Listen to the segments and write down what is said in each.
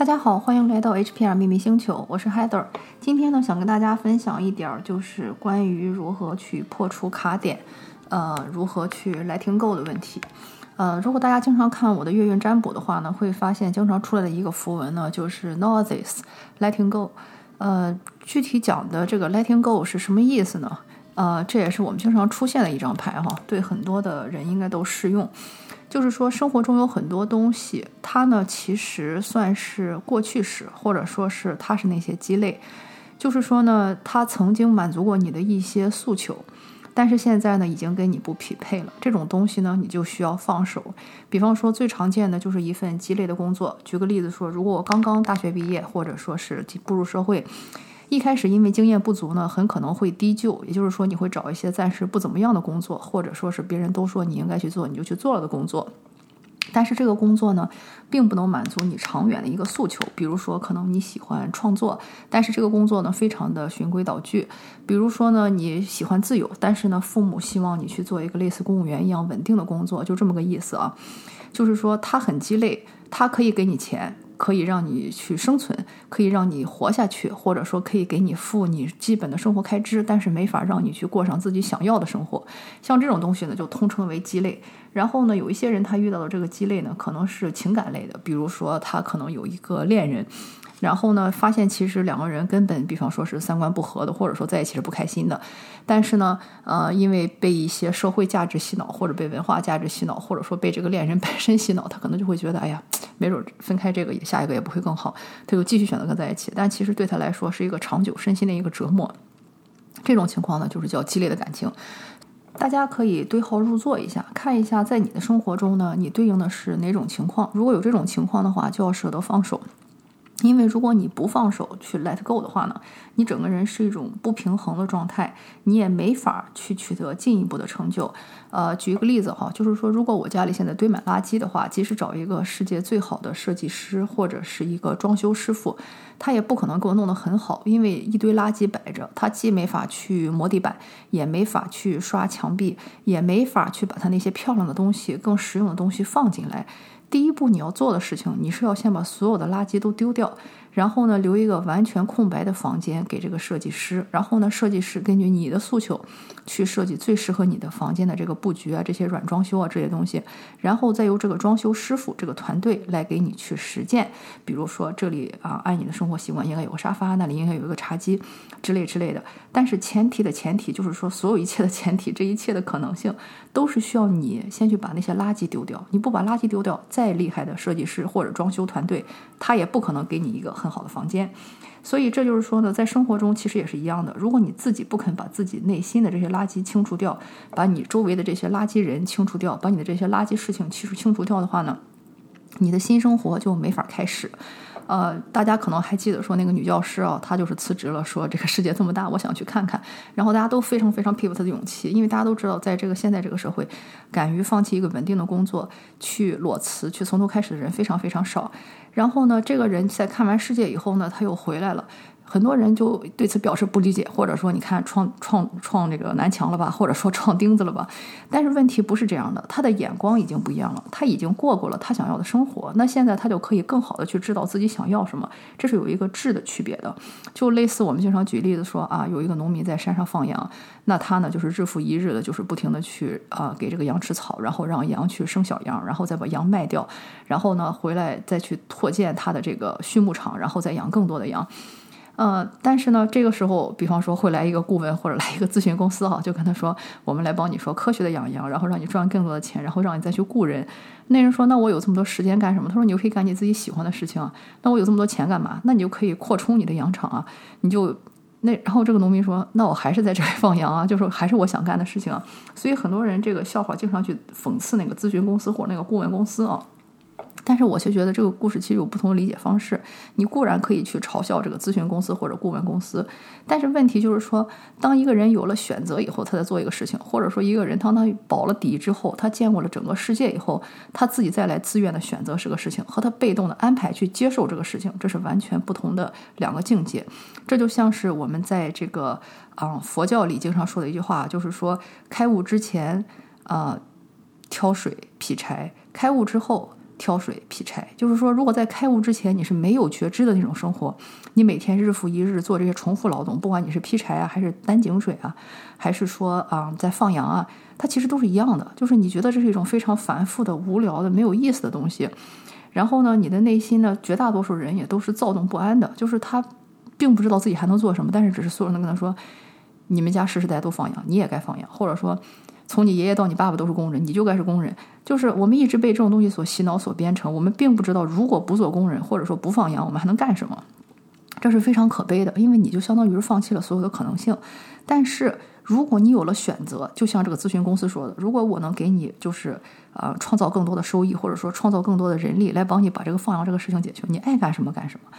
大家好，欢迎来到 HPR 秘密星球，我是 Heather。今天呢，想跟大家分享一点，就是关于如何去破除卡点，呃，如何去 Letting Go 的问题。呃，如果大家经常看我的月运占卜的话呢，会发现经常出来的一个符文呢，就是 Know This Letting Go。呃，具体讲的这个 Letting Go 是什么意思呢？呃，这也是我们经常出现的一张牌哈，对很多的人应该都适用。就是说，生活中有很多东西，它呢其实算是过去式，或者说是它是那些鸡肋。就是说呢，它曾经满足过你的一些诉求，但是现在呢已经跟你不匹配了。这种东西呢，你就需要放手。比方说，最常见的就是一份鸡肋的工作。举个例子说，如果我刚刚大学毕业，或者说是步入社会。一开始因为经验不足呢，很可能会低就，也就是说你会找一些暂时不怎么样的工作，或者说是别人都说你应该去做，你就去做了的工作。但是这个工作呢，并不能满足你长远的一个诉求。比如说，可能你喜欢创作，但是这个工作呢，非常的循规蹈矩。比如说呢，你喜欢自由，但是呢，父母希望你去做一个类似公务员一样稳定的工作，就这么个意思啊。就是说，他很鸡肋，他可以给你钱。可以让你去生存，可以让你活下去，或者说可以给你付你基本的生活开支，但是没法让你去过上自己想要的生活。像这种东西呢，就通称为鸡肋。然后呢，有一些人他遇到的这个鸡肋呢，可能是情感类的，比如说他可能有一个恋人。然后呢，发现其实两个人根本，比方说是三观不合的，或者说在一起是不开心的。但是呢，呃，因为被一些社会价值洗脑，或者被文化价值洗脑，或者说被这个恋人本身洗脑，他可能就会觉得，哎呀，没准分开这个下一个也不会更好，他就继续选择跟在一起。但其实对他来说是一个长久身心的一个折磨。这种情况呢，就是叫激烈的感情。大家可以对号入座一下，看一下在你的生活中呢，你对应的是哪种情况。如果有这种情况的话，就要舍得放手。因为如果你不放手去 let go 的话呢，你整个人是一种不平衡的状态，你也没法去取得进一步的成就。呃，举一个例子哈，就是说，如果我家里现在堆满垃圾的话，即使找一个世界最好的设计师或者是一个装修师傅，他也不可能给我弄得很好，因为一堆垃圾摆着，他既没法去磨地板，也没法去刷墙壁，也没法去把他那些漂亮的东西、更实用的东西放进来。第一步你要做的事情，你是要先把所有的垃圾都丢掉。然后呢，留一个完全空白的房间给这个设计师。然后呢，设计师根据你的诉求，去设计最适合你的房间的这个布局啊，这些软装修啊这些东西。然后再由这个装修师傅这个团队来给你去实践。比如说这里啊，按你的生活习惯应该有个沙发，那里应该有一个茶几之类之类的。但是前提的前提就是说，所有一切的前提，这一切的可能性都是需要你先去把那些垃圾丢掉。你不把垃圾丢掉，再厉害的设计师或者装修团队，他也不可能给你一个。很好的房间，所以这就是说呢，在生活中其实也是一样的。如果你自己不肯把自己内心的这些垃圾清除掉，把你周围的这些垃圾人清除掉，把你的这些垃圾事情清除清除掉的话呢，你的新生活就没法开始。呃，大家可能还记得说那个女教师啊，她就是辞职了，说这个世界这么大，我想去看看。然后大家都非常非常佩服她的勇气，因为大家都知道，在这个现在这个社会，敢于放弃一个稳定的工作去裸辞、去从头开始的人非常非常少。然后呢，这个人在看完世界以后呢，他又回来了。很多人就对此表示不理解，或者说你看撞撞撞这个南墙了吧，或者说撞钉子了吧。但是问题不是这样的，他的眼光已经不一样了，他已经过过了他想要的生活，那现在他就可以更好的去知道自己想要什么，这是有一个质的区别的。就类似我们经常举例子说啊，有一个农民在山上放羊，那他呢就是日复一日的，就是不停的去啊给这个羊吃草，然后让羊去生小羊，然后再把羊卖掉，然后呢回来再去拓建他的这个畜牧场，然后再养更多的羊。呃，但是呢，这个时候，比方说会来一个顾问或者来一个咨询公司哈，就跟他说，我们来帮你说科学的养羊，然后让你赚更多的钱，然后让你再去雇人。那人说，那我有这么多时间干什么？他说，你就可以干你自己喜欢的事情啊。那我有这么多钱干嘛？那你就可以扩充你的羊场啊。你就那，然后这个农民说，那我还是在这里放羊啊，就说还是我想干的事情啊。所以很多人这个笑话经常去讽刺那个咨询公司或者那个顾问公司啊。但是我却觉得这个故事其实有不同的理解方式。你固然可以去嘲笑这个咨询公司或者顾问公司，但是问题就是说，当一个人有了选择以后，他在做一个事情，或者说一个人当他保了底之后，他见过了整个世界以后，他自己再来自愿的选择是个事情，和他被动的安排去接受这个事情，这是完全不同的两个境界。这就像是我们在这个啊佛教里经常说的一句话，就是说开悟之前啊挑水劈柴，开悟之后。挑水劈柴。就是说，如果在开悟之前你是没有觉知的那种生活，你每天日复一日做这些重复劳动，不管你是劈柴啊，还是担井水啊，还是说啊在放羊啊，它其实都是一样的。就是你觉得这是一种非常繁复的、无聊的、没有意思的东西。然后呢，你的内心呢，绝大多数人也都是躁动不安的，就是他并不知道自己还能做什么，但是只是所有人都跟他说：“你们家世世代代都放羊，你也该放羊。”或者说，从你爷爷到你爸爸都是工人，你就该是工人。就是我们一直被这种东西所洗脑、所编程，我们并不知道，如果不做工人，或者说不放羊，我们还能干什么？这是非常可悲的，因为你就相当于是放弃了所有的可能性。但是如果你有了选择，就像这个咨询公司说的，如果我能给你就是。呃，创造更多的收益，或者说创造更多的人力来帮你把这个放羊这个事情解决，你爱干什么干什么。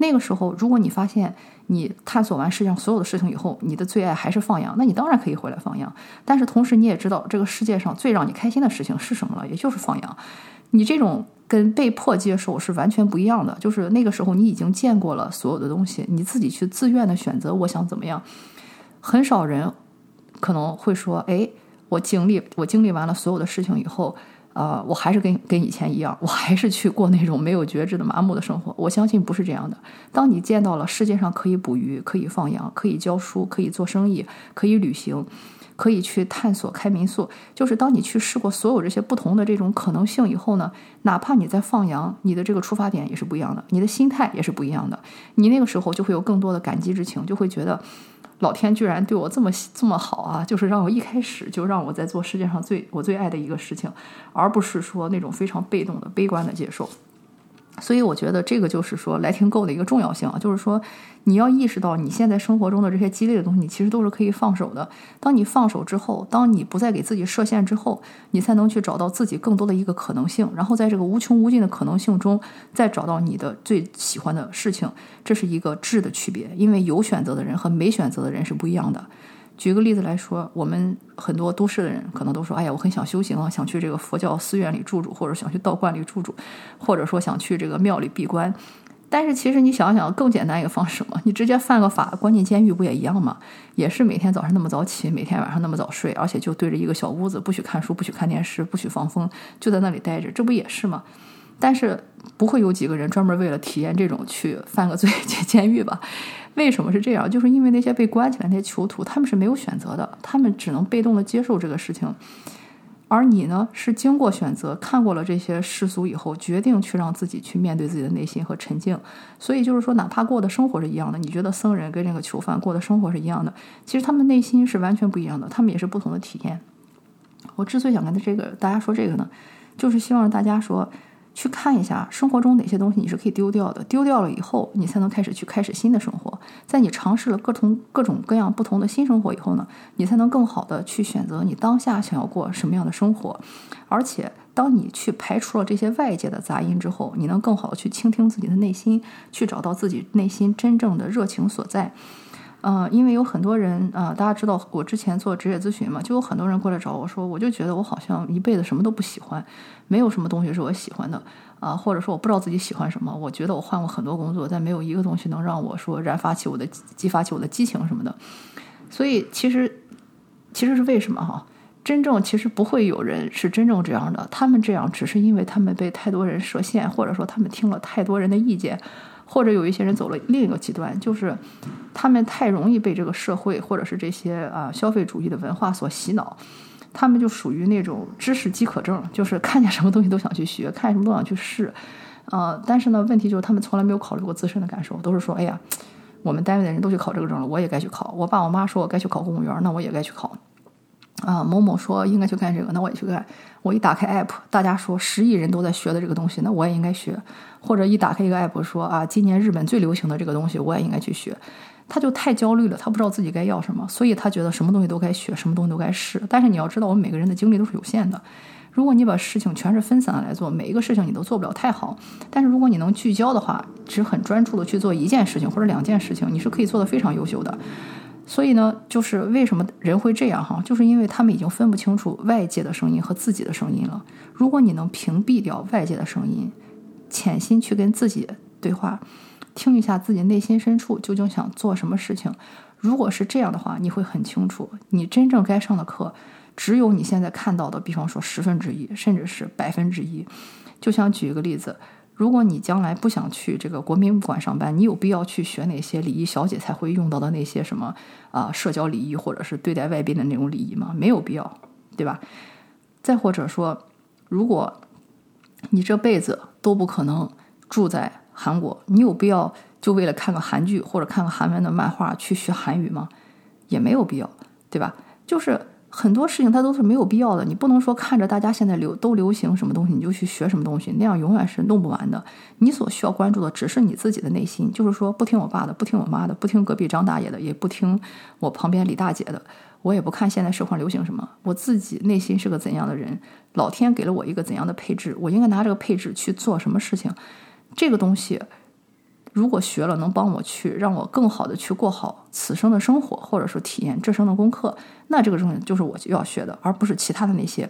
那个时候，如果你发现你探索完世界上所有的事情以后，你的最爱还是放羊，那你当然可以回来放羊。但是同时，你也知道这个世界上最让你开心的事情是什么了，也就是放羊。你这种跟被迫接受是完全不一样的。就是那个时候，你已经见过了所有的东西，你自己去自愿的选择，我想怎么样。很少人可能会说，哎。我经历我经历完了所有的事情以后，呃，我还是跟跟以前一样，我还是去过那种没有觉知的麻木的生活。我相信不是这样的。当你见到了世界上可以捕鱼、可以放羊、可以教书、可以做生意、可以旅行、可以去探索开民宿，就是当你去试过所有这些不同的这种可能性以后呢，哪怕你在放羊，你的这个出发点也是不一样的，你的心态也是不一样的。你那个时候就会有更多的感激之情，就会觉得。老天居然对我这么这么好啊！就是让我一开始就让我在做世界上最我最爱的一个事情，而不是说那种非常被动的悲观的接受。所以我觉得这个就是说来听够的一个重要性啊，就是说你要意识到你现在生活中的这些激励的东西，你其实都是可以放手的。当你放手之后，当你不再给自己设限之后，你才能去找到自己更多的一个可能性，然后在这个无穷无尽的可能性中，再找到你的最喜欢的事情。这是一个质的区别，因为有选择的人和没选择的人是不一样的。举个例子来说，我们很多都市的人可能都说：“哎呀，我很想修行啊，想去这个佛教寺院里住住，或者想去道观里住住，或者说想去这个庙里闭关。”但是其实你想想，更简单一个方式嘛，你直接犯个法，关进监狱不也一样吗？也是每天早上那么早起，每天晚上那么早睡，而且就对着一个小屋子，不许看书，不许看电视，不许放风，就在那里待着，这不也是吗？但是不会有几个人专门为了体验这种去犯个罪进监狱吧？为什么是这样？就是因为那些被关起来那些囚徒，他们是没有选择的，他们只能被动的接受这个事情。而你呢，是经过选择，看过了这些世俗以后，决定去让自己去面对自己的内心和沉静。所以就是说，哪怕过的生活是一样的，你觉得僧人跟这个囚犯过的生活是一样的，其实他们内心是完全不一样的，他们也是不同的体验。我之所以想跟他这个大家说这个呢，就是希望大家说。去看一下生活中哪些东西你是可以丢掉的，丢掉了以后，你才能开始去开始新的生活。在你尝试了各种各种各样不同的新生活以后呢，你才能更好的去选择你当下想要过什么样的生活。而且，当你去排除了这些外界的杂音之后，你能更好的去倾听自己的内心，去找到自己内心真正的热情所在。嗯，因为有很多人啊，大家知道我之前做职业咨询嘛，就有很多人过来找我说，我就觉得我好像一辈子什么都不喜欢，没有什么东西是我喜欢的啊，或者说我不知道自己喜欢什么。我觉得我换过很多工作，但没有一个东西能让我说燃发起我的、激发起我的激情什么的。所以其实其实是为什么哈？真正其实不会有人是真正这样的，他们这样只是因为他们被太多人设限，或者说他们听了太多人的意见。或者有一些人走了另一个极端，就是他们太容易被这个社会或者是这些啊消费主义的文化所洗脑，他们就属于那种知识饥渴症，就是看见什么东西都想去学，看什么都想去试，呃，但是呢，问题就是他们从来没有考虑过自身的感受，都是说，哎呀，我们单位的人都去考这个证了，我也该去考。我爸我妈说我该去考公务员，那我也该去考。啊，某某说应该去干这个，那我也去干。我一打开 app，大家说十亿人都在学的这个东西，那我也应该学。或者一打开一个 app，说啊，今年日本最流行的这个东西，我也应该去学。他就太焦虑了，他不知道自己该要什么，所以他觉得什么东西都该学，什么东西都该试。但是你要知道，我们每个人的精力都是有限的。如果你把事情全是分散的来做，每一个事情你都做不了太好。但是如果你能聚焦的话，只很专注的去做一件事情或者两件事情，你是可以做的非常优秀的。所以呢，就是为什么人会这样哈，就是因为他们已经分不清楚外界的声音和自己的声音了。如果你能屏蔽掉外界的声音，潜心去跟自己对话，听一下自己内心深处究竟想做什么事情。如果是这样的话，你会很清楚，你真正该上的课，只有你现在看到的，比方说十分之一，甚至是百分之一。就像举一个例子，如果你将来不想去这个国民馆上班，你有必要去学哪些礼仪小姐才会用到的那些什么啊社交礼仪或者是对待外宾的那种礼仪吗？没有必要，对吧？再或者说，如果你这辈子都不可能住在韩国，你有必要就为了看个韩剧或者看个韩文的漫画去学韩语吗？也没有必要，对吧？就是很多事情它都是没有必要的。你不能说看着大家现在流都流行什么东西，你就去学什么东西，那样永远是弄不完的。你所需要关注的只是你自己的内心，就是说不听我爸的，不听我妈的，不听隔壁张大爷的，也不听我旁边李大姐的。我也不看现在社会流行什么，我自己内心是个怎样的人，老天给了我一个怎样的配置，我应该拿这个配置去做什么事情。这个东西。如果学了能帮我去让我更好的去过好此生的生活，或者说体验这生的功课，那这个东西就是我就要学的，而不是其他的那些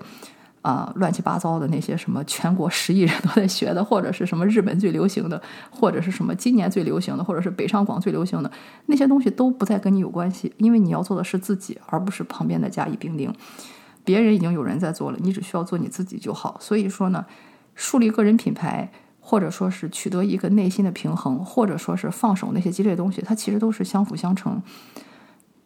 啊乱七八糟的那些什么全国十亿人都在学的，或者是什么日本最流行的，或者是什么今年最流行的，或者是北上广最流行的那些东西都不再跟你有关系，因为你要做的是自己，而不是旁边的甲乙丙丁。别人已经有人在做了，你只需要做你自己就好。所以说呢，树立个人品牌。或者说是取得一个内心的平衡，或者说是放手那些激烈的东西，它其实都是相辅相成。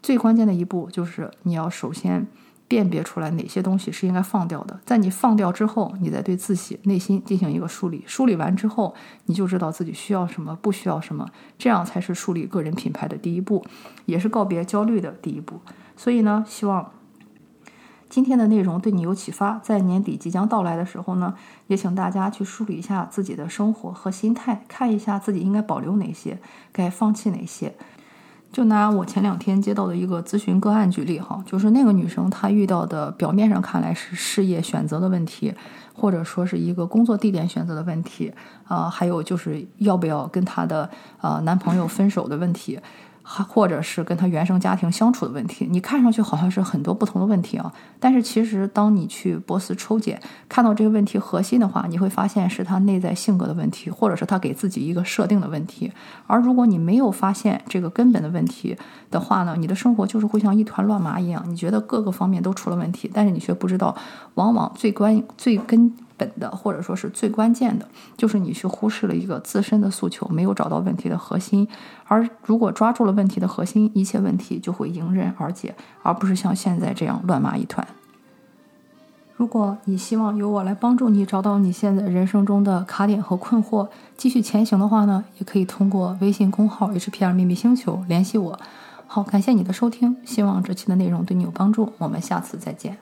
最关键的一步就是你要首先辨别出来哪些东西是应该放掉的，在你放掉之后，你再对自己内心进行一个梳理。梳理完之后，你就知道自己需要什么，不需要什么，这样才是树立个人品牌的第一步，也是告别焦虑的第一步。所以呢，希望。今天的内容对你有启发，在年底即将到来的时候呢，也请大家去梳理一下自己的生活和心态，看一下自己应该保留哪些，该放弃哪些。就拿我前两天接到的一个咨询个案举例哈，就是那个女生她遇到的表面上看来是事业选择的问题，或者说是一个工作地点选择的问题，啊，还有就是要不要跟她的呃男朋友分手的问题。或者是跟他原生家庭相处的问题，你看上去好像是很多不同的问题啊，但是其实当你去波斯抽检，看到这个问题核心的话，你会发现是他内在性格的问题，或者是他给自己一个设定的问题。而如果你没有发现这个根本的问题的话呢，你的生活就是会像一团乱麻一样，你觉得各个方面都出了问题，但是你却不知道，往往最关最根。本的或者说是最关键的，就是你去忽视了一个自身的诉求，没有找到问题的核心。而如果抓住了问题的核心，一切问题就会迎刃而解，而不是像现在这样乱麻一团。如果你希望由我来帮助你找到你现在人生中的卡点和困惑，继续前行的话呢，也可以通过微信公号 HPR 秘密星球联系我。好，感谢你的收听，希望这期的内容对你有帮助，我们下次再见。